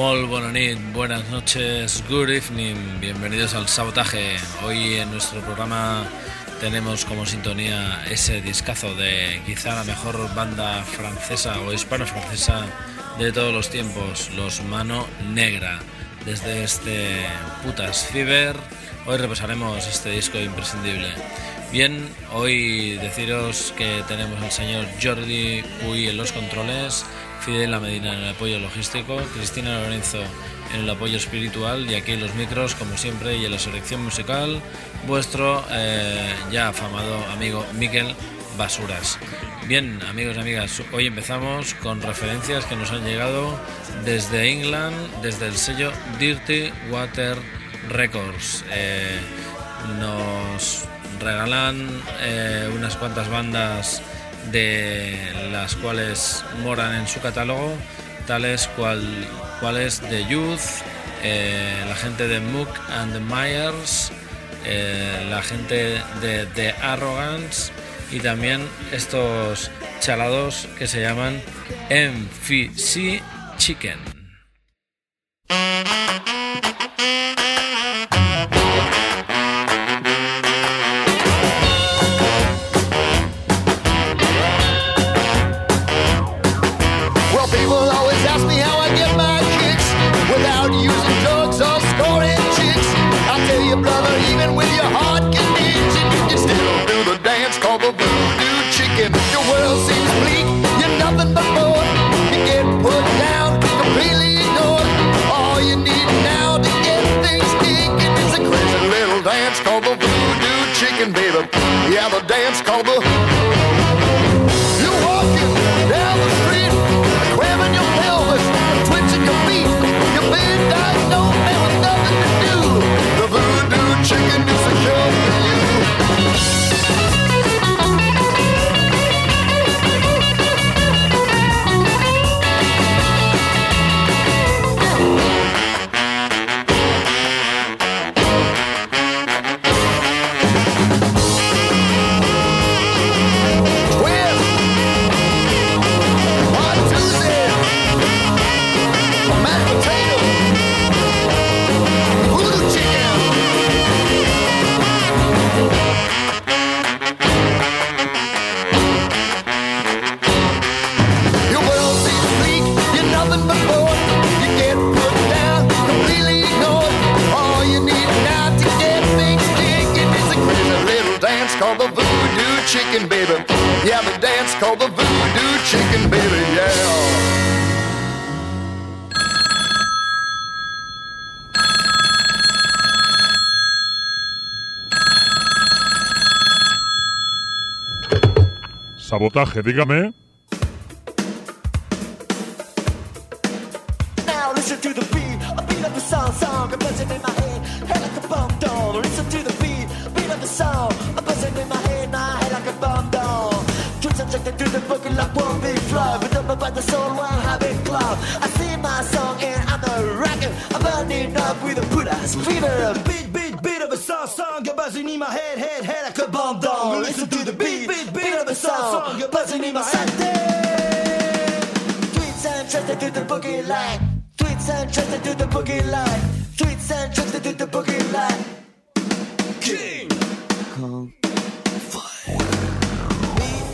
Molt bona nit, buenas noches, good evening, bienvenidos al Sabotaje. Hoy en nuestro programa tenemos como sintonía ese discazo de quizá la mejor banda francesa o hispano-francesa de todos los tiempos, los Mano Negra. Desde este Putas Fever, hoy repasaremos este disco imprescindible. Bien, hoy deciros que tenemos al señor Jordi Puy en los controles, Fidel La Medina en el apoyo logístico, Cristina Lorenzo en el apoyo espiritual y aquí en los micros, como siempre, y en la selección musical, vuestro eh, ya afamado amigo Miquel Basuras. Bien, amigos y amigas, hoy empezamos con referencias que nos han llegado desde England, desde el sello Dirty Water Records. Eh, nos regalan eh, unas cuantas bandas de las cuales moran en su catálogo, tales cual, cuales The Youth, eh, la gente de Mook and the Myers, eh, la gente de The Arrogance y también estos chalados que se llaman MFC Chicken. And I'm a fever. Beat, beat, beat of song, song. Buzzing in my head, head, head a bomb down. Listen song. A buzzing in my head. Tweets and trusted through the boogie line. Tweets and trusted through the boogie line. Tweets and trusted through the boogie line. King Kong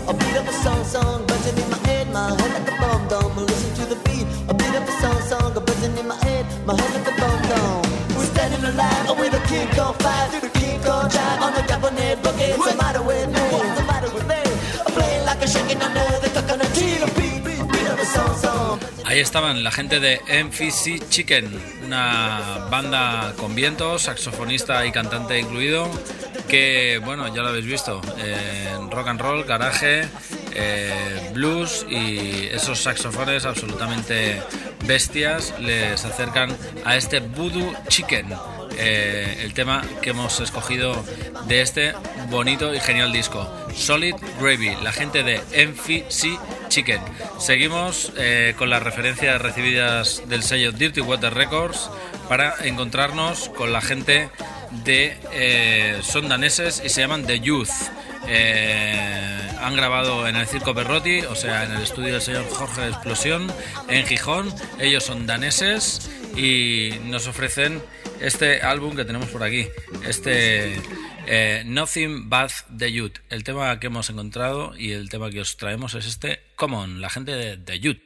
A beat a song, song, buzzing in my head, my head like a bomb dome. Listen to the beat. A beat of a song, song, buzzing in my head, my head like a bomb dome. We're standing alive with a King Kong five through the King Kong drive on the Japanese boogie. What's the matter with me? Ahí estaban la gente de MFC Chicken, una banda con vientos, saxofonista y cantante incluido, que bueno, ya lo habéis visto, rock and roll, garaje, eh, blues y esos saxofones absolutamente bestias les acercan a este Voodoo Chicken. Eh, el tema que hemos escogido de este bonito y genial disco, Solid Gravy, la gente de MFC Chicken. Seguimos eh, con las referencias recibidas del sello Dirty Water Records para encontrarnos con la gente de eh, son daneses y se llaman The Youth. Han grabado en el Circo Perrotti, o sea, en el estudio del señor Jorge Explosión, en Gijón. Ellos son daneses y nos ofrecen este álbum que tenemos por aquí, este eh, Nothing But The Youth. El tema que hemos encontrado y el tema que os traemos es este Common, la gente de The Youth.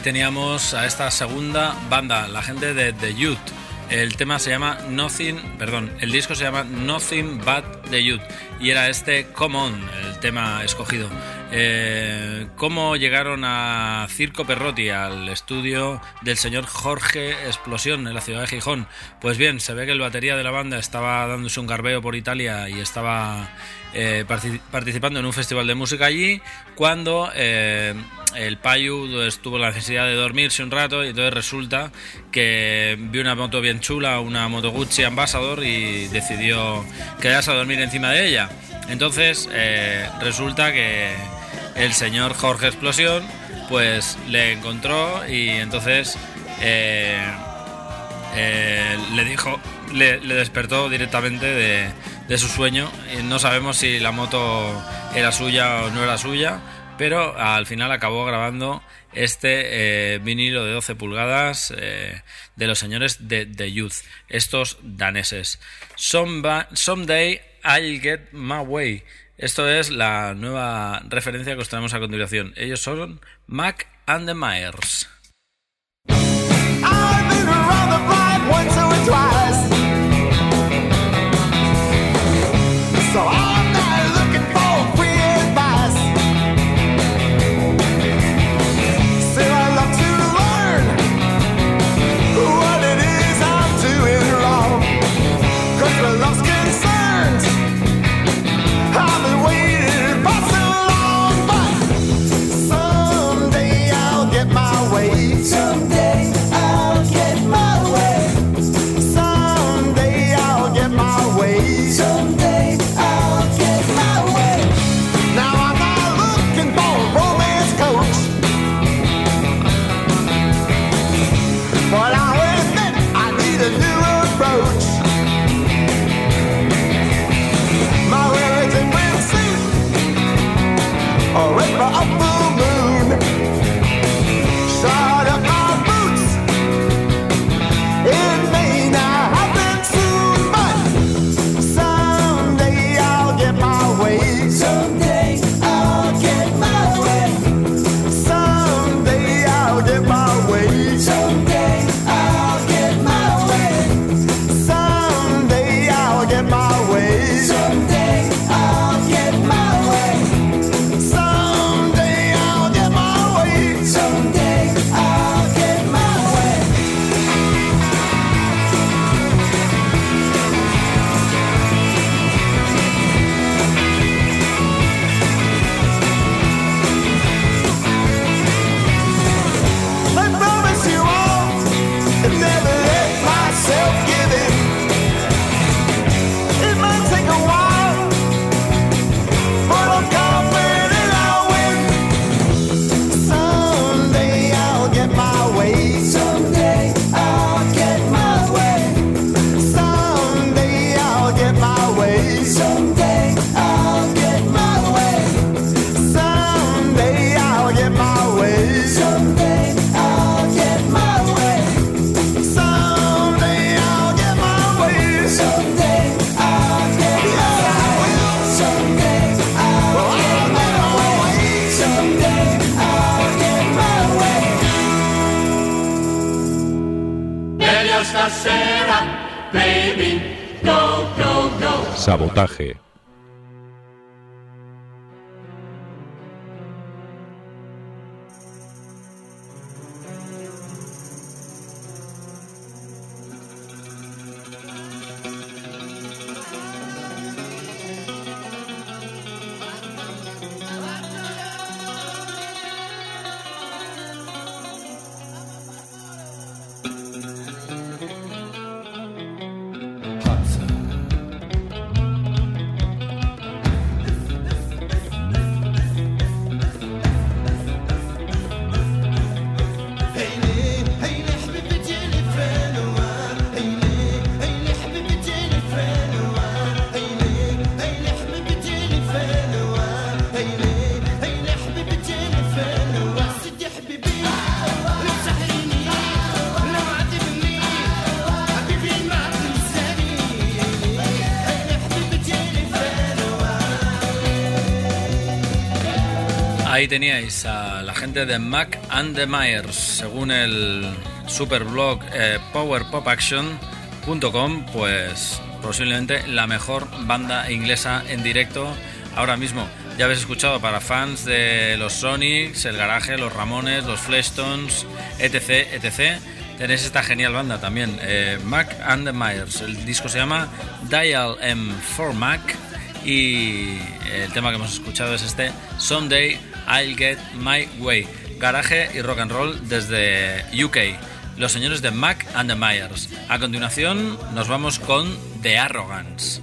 Ahí teníamos a esta segunda banda, la gente de The Youth. El tema se llama Nothing, perdón, el disco se llama Nothing But The Youth y era este Come On, el tema escogido. Eh, ¿Cómo llegaron a Circo Perrotti, al estudio del señor Jorge Explosión en la ciudad de Gijón? Pues bien, se ve que el batería de la banda estaba dándose un garbeo por Italia y estaba eh, partic- participando en un festival de música allí cuando eh, el Payu estuvo la necesidad de dormirse un rato y entonces resulta que vio una moto bien chula, una Moto Gucci Ambassador y decidió quedarse a dormir encima de ella. Entonces eh, resulta que el señor Jorge Explosión pues le encontró y entonces eh, eh, le dijo, le, despertó directamente de, su sueño. No sabemos si la moto era suya o no era suya, pero al final acabó grabando este eh, vinilo de 12 pulgadas de los señores de The Youth, estos daneses. Someday I'll Get My Way. Esto es la nueva referencia que os traemos a continuación. Ellos son Mac and the Myers. Ahí teníais a la gente de Mac and the Myers, según el superblog eh, powerpopaction.com, pues posiblemente la mejor banda inglesa en directo ahora mismo. Ya habéis escuchado para fans de los Sonics, el Garaje, los Ramones, los Fleshtones, etc, etc. Tenéis esta genial banda también, eh, Mac and the Myers. El disco se llama Dial M4 Mac y el tema que hemos escuchado es este Someday I'll Get My Way. Garaje y rock and roll desde UK. Los señores de Mac and the Myers. A continuación nos vamos con The Arrogance.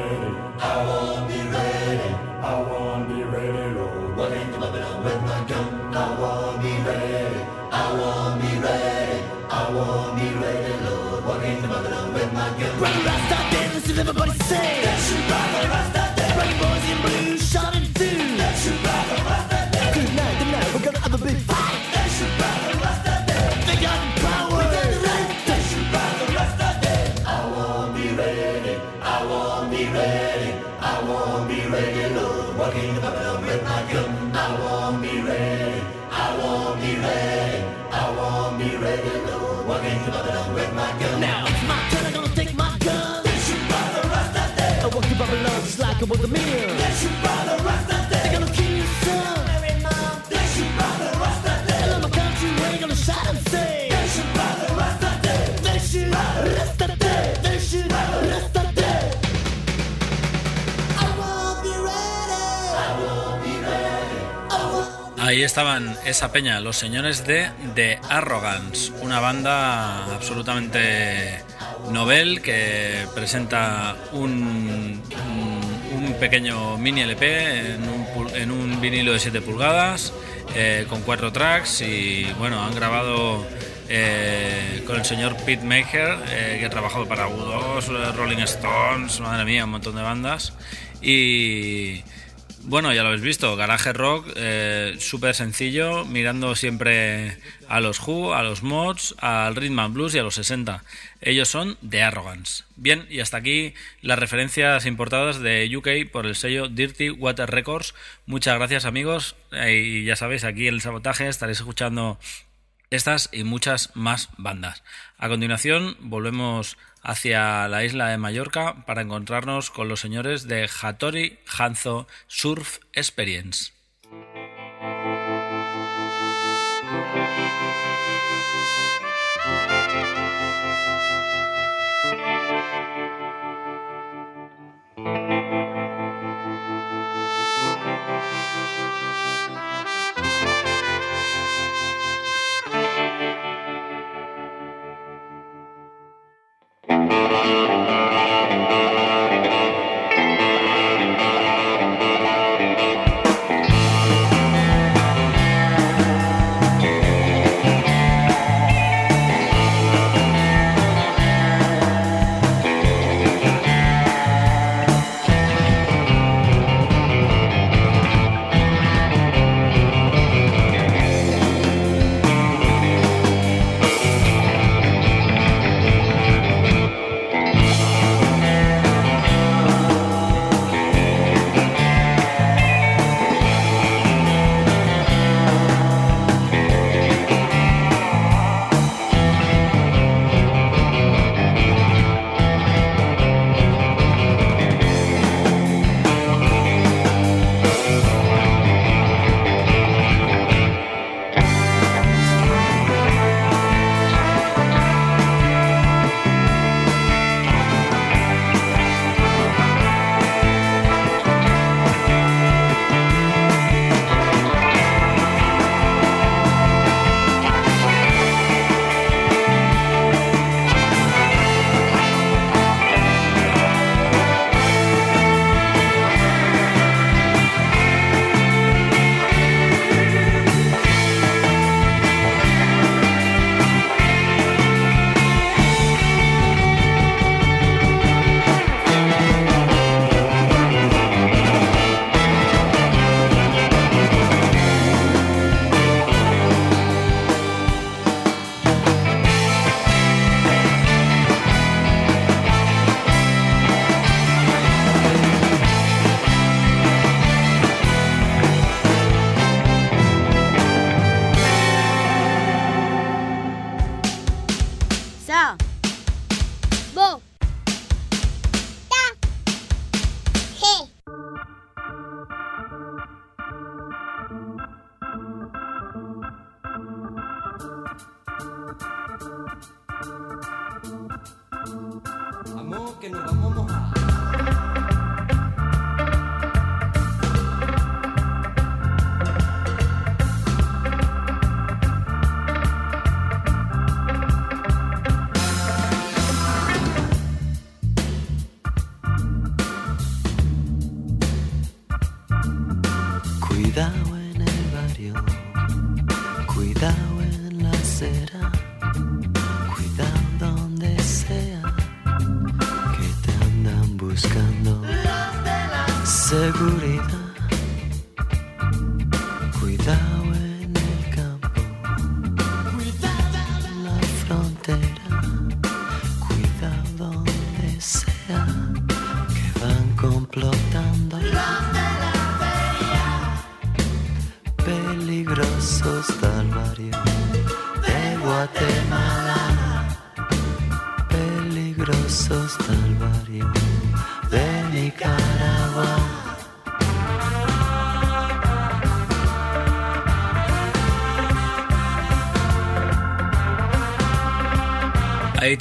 Ahí estaban esa peña, los señores de The Arrogance, una banda absolutamente novel que presenta un pequeño mini LP en un, en un vinilo de 7 pulgadas eh, con cuatro tracks y bueno, han grabado eh, con el señor Pete Maker eh, que ha trabajado para U2, eh, Rolling Stones, madre mía, un montón de bandas. Y Bueno, ya lo habéis visto, Garage Rock, eh, súper sencillo, mirando siempre a los Who, a los Mods, al Rhythm and Blues y a los 60. Ellos son The Arrogance. Bien, y hasta aquí las referencias importadas de UK por el sello Dirty Water Records. Muchas gracias amigos, eh, y ya sabéis, aquí en el sabotaje estaréis escuchando estas y muchas más bandas. A continuación, volvemos hacia la isla de Mallorca para encontrarnos con los señores de Hattori Hanzo Surf Experience. Música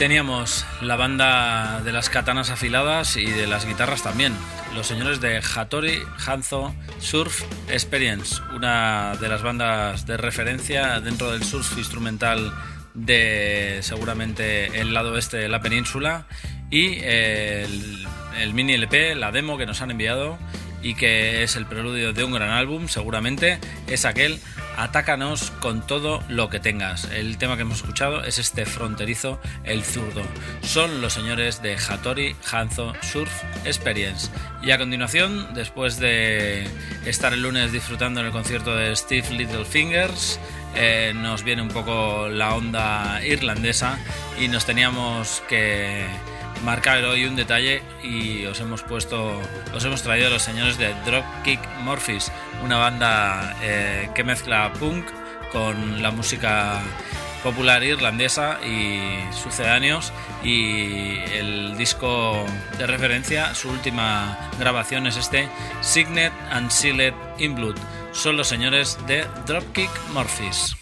teníamos la banda de las katanas afiladas y de las guitarras también. Los señores de Hattori Hanzo Surf Experience, una de las bandas de referencia dentro del surf instrumental de seguramente el lado este de la península y el, el mini LP, la demo que nos han enviado y que es el preludio de un gran álbum, seguramente, es aquel Atácanos con todo lo que tengas. El tema que hemos escuchado es este fronterizo, el zurdo. Son los señores de Hattori Hanzo Surf Experience. Y a continuación, después de estar el lunes disfrutando en el concierto de Steve Littlefingers, eh, nos viene un poco la onda irlandesa y nos teníamos que marcar hoy un detalle y os hemos puesto, os hemos traído a los señores de Dropkick Murphys, una banda eh, que mezcla punk con la música popular irlandesa y sucedáneos y el disco de referencia, su última grabación es este Signet and Sealed in Blood. Son los señores de Dropkick Murphys.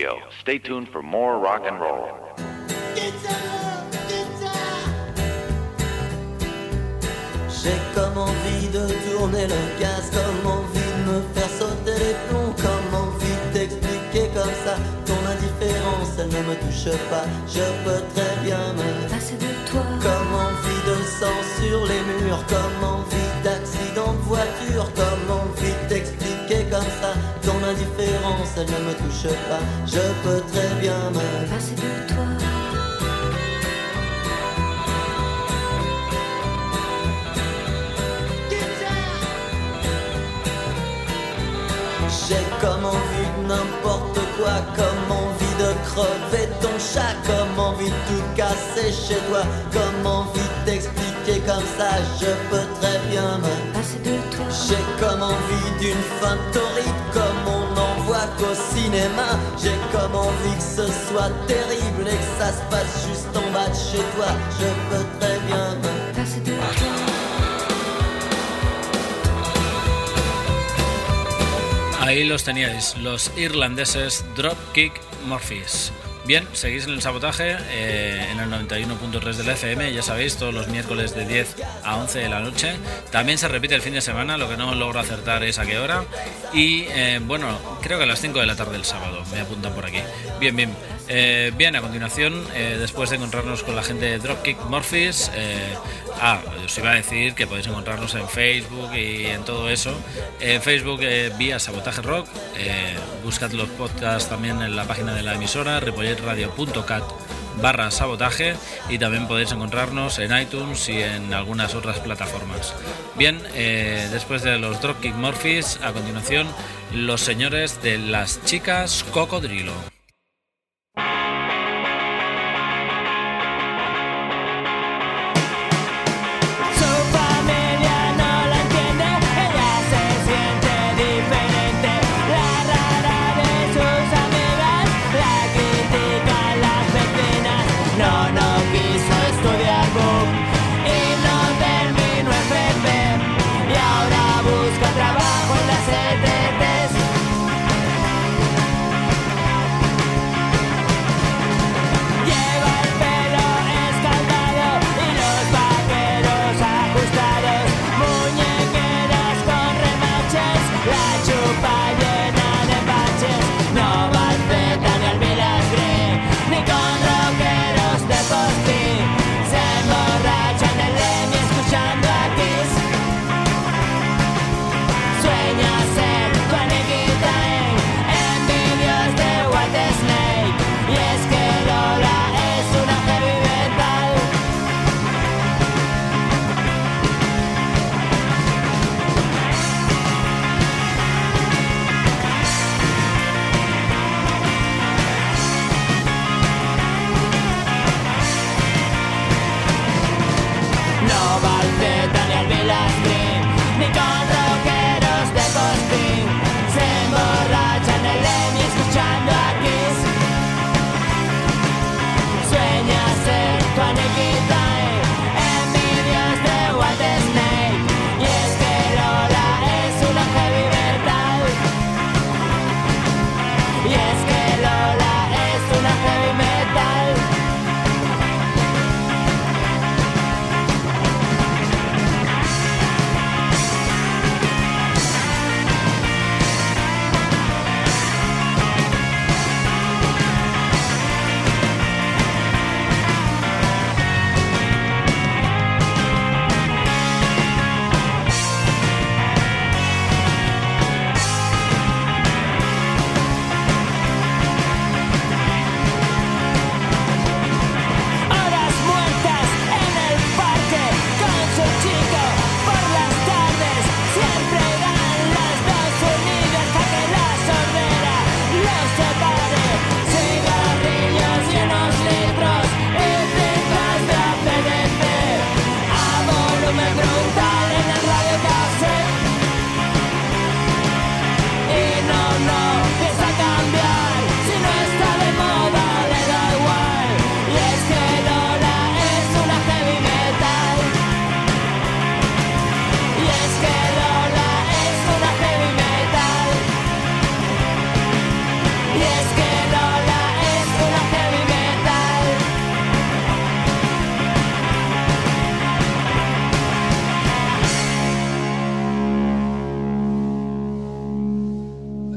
Radio. Stay tuned for more rock and roll. J'ai comme envie de tourner le gaz, comme envie de me faire sauter les plombs, comme envie de t'expliquer comme ça ton indifférence, elle ne me touche pas. Je peux très bien me passer de toi. Comme envie de sang sur les murs, comme envie d'accident de voiture, comme envie comme ça ton indifférence, elle ne me touche pas. Je peux très bien me passer de toi. J'ai comme envie de n'importe quoi, comme envie de crever ton chat, comme envie de tout casser chez toi, comme envie de t'expliquer comme ça, je peux très bien me passer de toi. J'ai comme envie d'une fin torride, comme on n'en voit qu'au cinéma. J'ai comme envie que ce soit terrible et que ça se passe juste en bas de chez toi. Je peux très bien me passer de toi. Ahí los teníais, los irlandeses Dropkick Murphys. Bien, seguís en el sabotaje eh, en el 91.3 del FM, ya sabéis, todos los miércoles de 10 a 11 de la noche. También se repite el fin de semana, lo que no logro acertar es a qué hora. Y eh, bueno, creo que a las 5 de la tarde del sábado, me apuntan por aquí. Bien, bien. Eh, bien, a continuación, eh, después de encontrarnos con la gente de Dropkick Murphys, eh, ah, os iba a decir que podéis encontrarnos en Facebook y en todo eso. En Facebook vía Sabotaje Rock, buscad los podcasts también en la página de la emisora, ripolletradio.cat barra sabotaje y también podéis encontrarnos en iTunes y en algunas otras plataformas. Bien, después de los Dropkick Murphys, a continuación, los señores de las chicas Cocodrilo.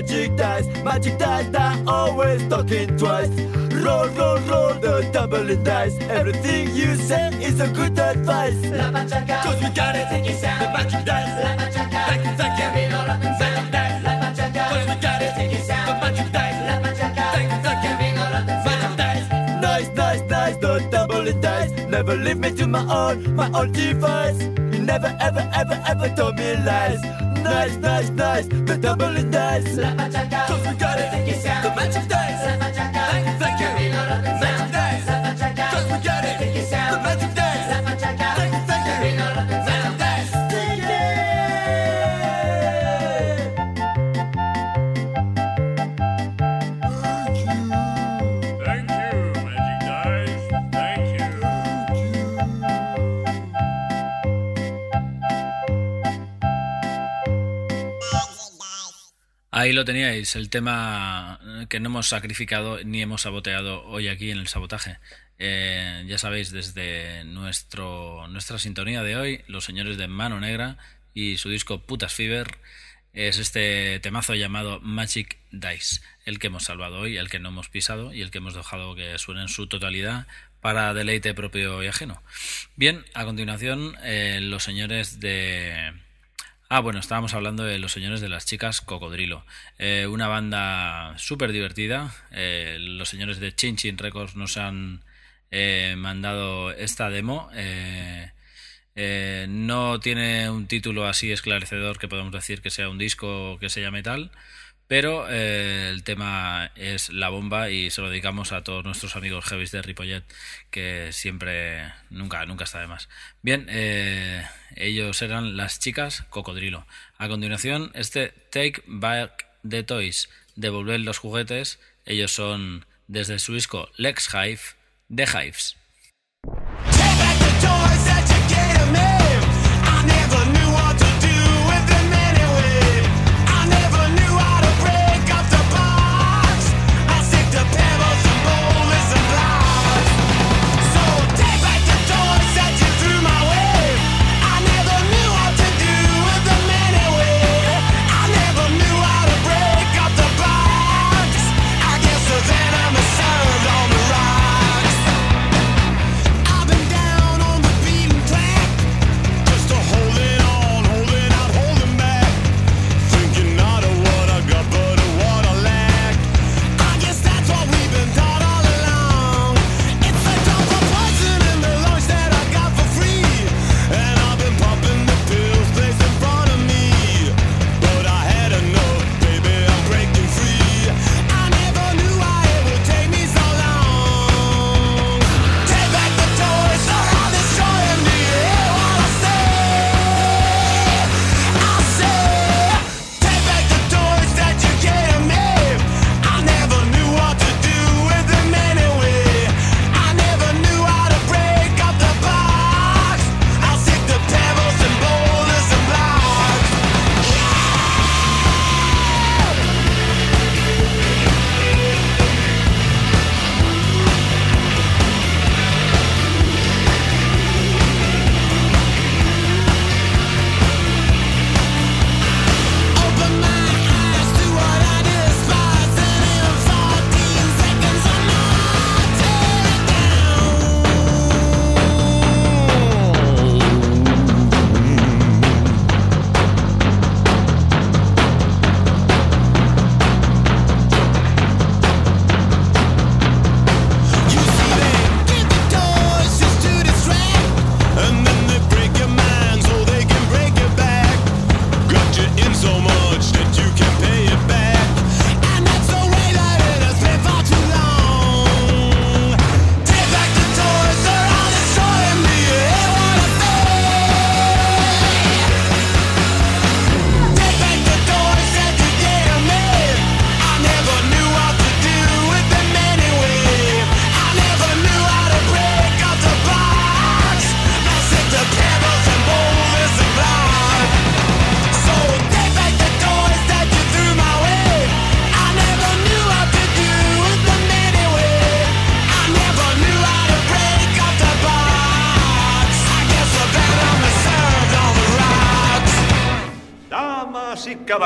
magic dice. Magic dice that always talking twice. Roll, roll, roll the tumbling dice. Everything you say is a good advice. La machaca, cause we got it. Sticky sound. The magic dice. La machaca, thank you, thank you. Vino rock and sound. Magic dice. La machaca, cause we got it. Sticky sound. The magic dice. La machaca, thank you, thank you. Vino rock and sound. Magic dice. Nice, nice, nice, the tumbling dice. Never leave me to my own, my own device. Never ever, ever, ever, told me lies. Nice, nice, nice, the double nice. Cause we got it, the magic dice. Ahí lo teníais, el tema que no hemos sacrificado ni hemos saboteado hoy aquí en el sabotaje. Eh, ya sabéis, desde nuestro, nuestra sintonía de hoy, los señores de Mano Negra y su disco Putas Fever, es este temazo llamado Magic Dice, el que hemos salvado hoy, el que no hemos pisado y el que hemos dejado que suene en su totalidad para deleite propio y ajeno. Bien, a continuación, eh, los señores de... Ah, bueno, estábamos hablando de los señores de las chicas Cocodrilo. Eh, una banda súper divertida. Eh, los señores de Chin Chin Records nos han eh, mandado esta demo. Eh, no tiene un título así esclarecedor que podamos decir que sea un disco que se llame tal, pero eh, el tema es la bomba y se lo dedicamos a todos nuestros amigos heavies de Ripollet, que siempre, nunca, nunca está de más. Bien, eh, ellos eran las chicas Cocodrilo. A continuación, este Take Back the Toys, devolver los juguetes, ellos son desde su disco Lex Hive, The Hives. to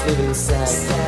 And darkness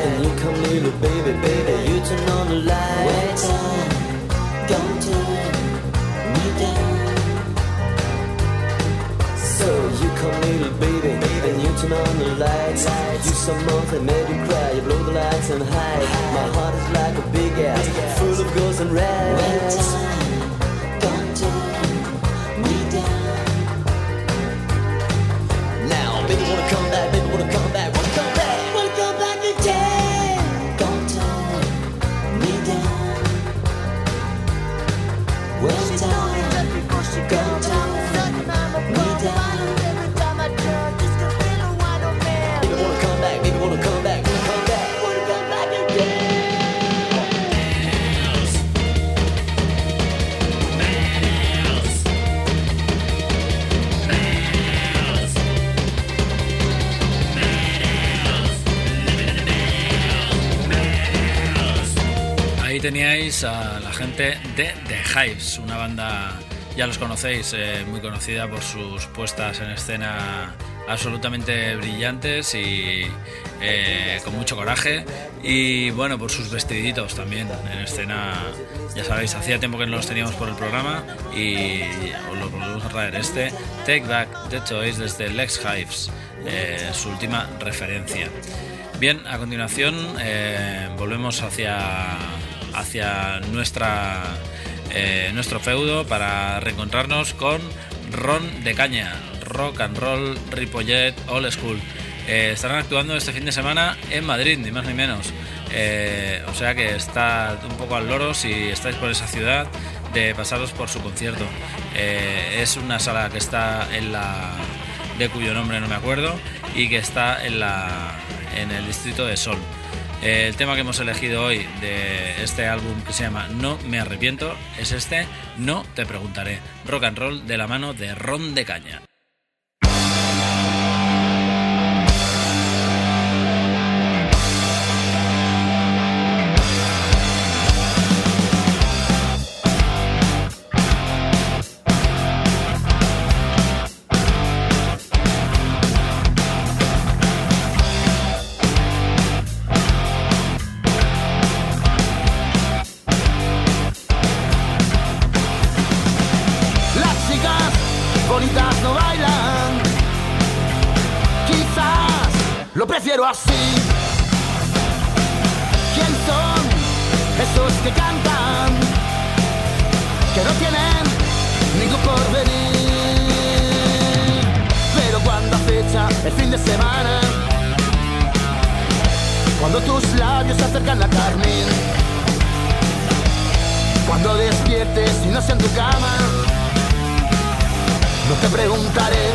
teníais a la gente de The Hives, una banda, ya los conocéis, eh, muy conocida por sus puestas en escena absolutamente brillantes y eh, con mucho coraje. Y bueno por sus vestiditos también en escena. Ya sabéis hacía tiempo que no los teníamos por el programa y os lo volvemos a traer este Take Back the Toys desde Lex Hives eh, su última referencia. Bien a continuación eh, volvemos hacia hacia eh, nuestro feudo para reencontrarnos con Ron de Caña, Rock and Roll Ripollet Old School. Eh, estarán actuando este fin de semana en Madrid, ni más ni menos. Eh, o sea que está un poco al loro si estáis por esa ciudad de pasaros por su concierto. Es una sala que está en la de cuyo nombre no me acuerdo y que está en la en el distrito de Sol. El tema que hemos elegido hoy de este álbum que se llama No me arrepiento es este No te preguntaré. Rock and roll de la mano de Ron de Caña. Prefiero así. ¿Quién son esos que cantan? Que no tienen ningún porvenir. Pero cuando acecha el fin de semana, cuando tus labios se acercan a carmín, cuando despiertes y no sea en tu cama, no te preguntaré,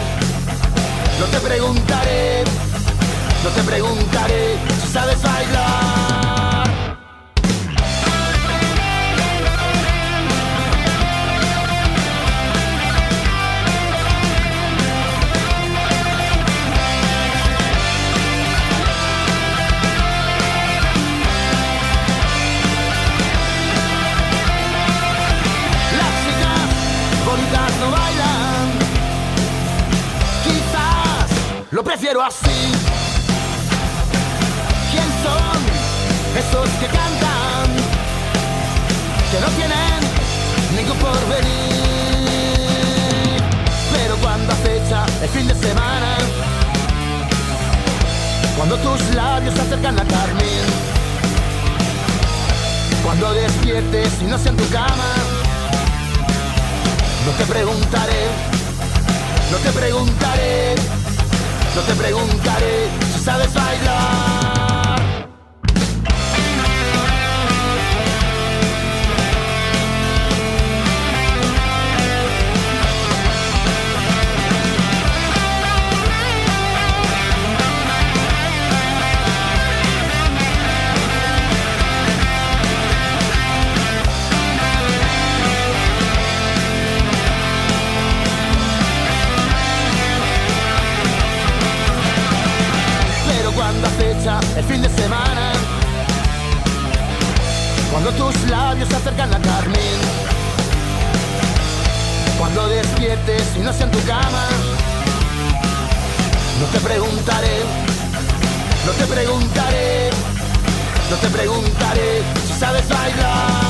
no te preguntaré, no te preguntaré si sabes bailar. Las chicas bonitas no bailan. Quizás lo prefiero así. Que cantan? Que no tienen ningún porvenir. Pero cuando acecha el fin de semana, cuando tus labios se acercan a carmín, cuando despiertes y no sea en tu cama, no te preguntaré, no te preguntaré, no te preguntaré si sabes bailar. el fin de semana. Cuando tus labios se acercan a carmín. Cuando despiertes y no sea en tu cama. No te preguntaré, no te preguntaré, no te preguntaré si sabes bailar.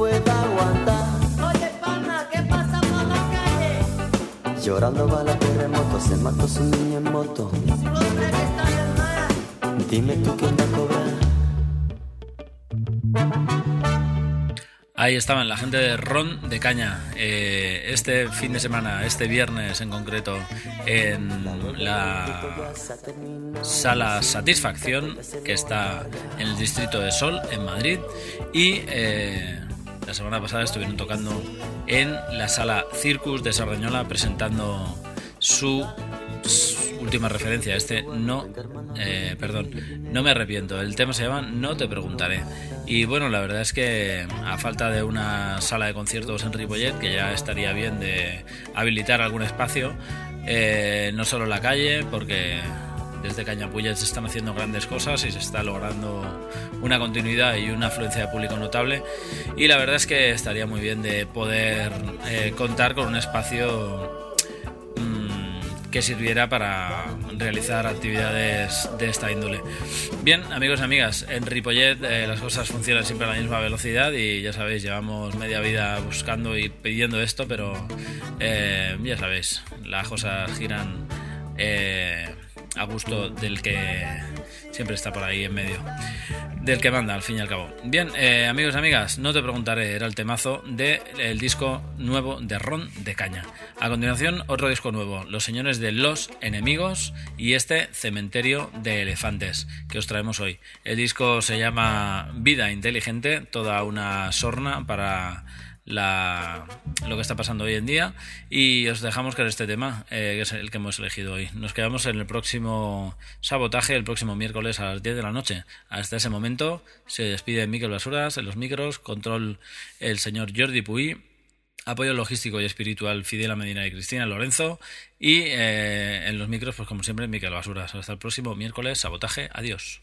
Puede aguantar. Oye, pana, ¿qué pasa por la calle? Llorando va la terremoto, se mató su niño en moto. Dime tú quién va a cobrar. Ahí estaban la gente de Ron de Caña. eh, este fin de semana, este viernes en concreto, en la sala Satisfacción, que está en el distrito de Sol, en Madrid. Y eh, la semana pasada estuvieron tocando en la sala Circus de Sardañola, presentando su, su última referencia. Este no, eh, perdón, no me arrepiento. El tema se llama No te preguntaré. Y bueno, la verdad es que a falta de una sala de conciertos en Ripollet, que ya estaría bien de habilitar algún espacio, eh, no solo la calle, porque desde Cañapullet se están haciendo grandes cosas y se está logrando una continuidad y una afluencia de público notable. Y la verdad es que estaría muy bien de poder eh, contar con un espacio que sirviera para realizar actividades de esta índole. Bien, amigos y amigas, en Ripollet eh, las cosas funcionan siempre a la misma velocidad y ya sabéis, llevamos media vida buscando y pidiendo esto, pero eh, ya sabéis, las cosas giran a gusto del que siempre está por ahí en medio. Del que manda, al fin y al cabo. Bien, eh, amigos y amigas, no te preguntaré, era el temazo del disco nuevo de Ron de Caña. A continuación, otro disco nuevo, Los Señores de los Enemigos y este Cementerio de Elefantes, que os traemos hoy. El disco se llama Vida Inteligente, toda una sorna para lo que está pasando hoy en día. Y os dejamos con este tema eh, que es el que hemos elegido hoy. Nos quedamos en el próximo sabotaje el próximo miércoles a las 10 de la noche. Hasta ese momento se despide Miquel Basuras en los micros control el señor Jordi Puy apoyo logístico y espiritual Fidel Medina y Cristina Lorenzo y eh, en los micros pues como siempre Miquel Basuras. Hasta el próximo miércoles sabotaje adiós